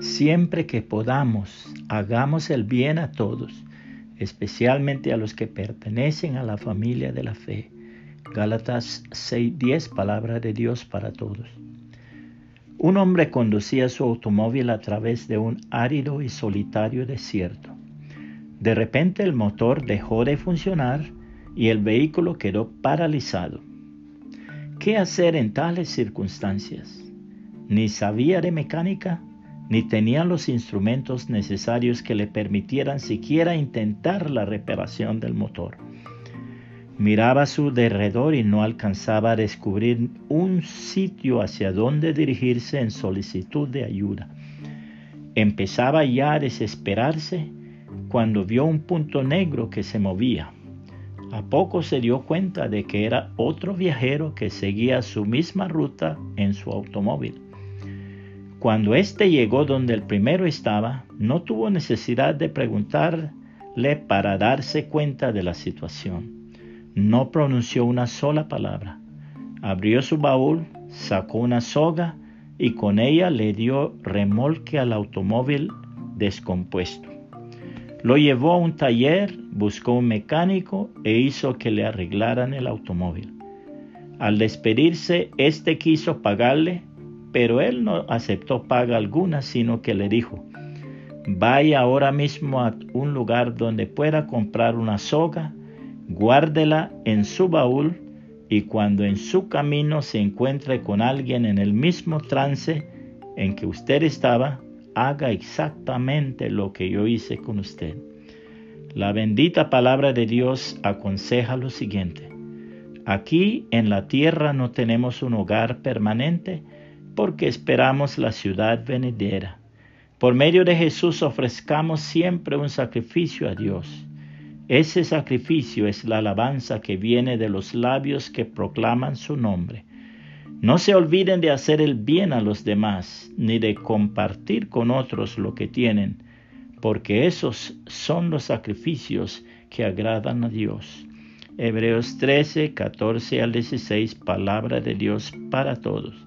Siempre que podamos, hagamos el bien a todos, especialmente a los que pertenecen a la familia de la fe. Gálatas 6:10, palabra de Dios para todos. Un hombre conducía su automóvil a través de un árido y solitario desierto. De repente el motor dejó de funcionar y el vehículo quedó paralizado. ¿Qué hacer en tales circunstancias? Ni sabía de mecánica, ni tenía los instrumentos necesarios que le permitieran siquiera intentar la reparación del motor. Miraba a su derredor y no alcanzaba a descubrir un sitio hacia donde dirigirse en solicitud de ayuda. Empezaba ya a desesperarse cuando vio un punto negro que se movía. A poco se dio cuenta de que era otro viajero que seguía su misma ruta en su automóvil. Cuando éste llegó donde el primero estaba, no tuvo necesidad de preguntarle para darse cuenta de la situación. No pronunció una sola palabra. Abrió su baúl, sacó una soga y con ella le dio remolque al automóvil descompuesto. Lo llevó a un taller, buscó un mecánico e hizo que le arreglaran el automóvil. Al despedirse, éste quiso pagarle, pero él no aceptó paga alguna, sino que le dijo, vaya ahora mismo a un lugar donde pueda comprar una soga, guárdela en su baúl y cuando en su camino se encuentre con alguien en el mismo trance en que usted estaba, haga exactamente lo que yo hice con usted. La bendita palabra de Dios aconseja lo siguiente. Aquí en la tierra no tenemos un hogar permanente porque esperamos la ciudad venidera. Por medio de Jesús ofrezcamos siempre un sacrificio a Dios. Ese sacrificio es la alabanza que viene de los labios que proclaman su nombre. No se olviden de hacer el bien a los demás, ni de compartir con otros lo que tienen, porque esos son los sacrificios que agradan a Dios. Hebreos 13, 14 al 16, palabra de Dios para todos.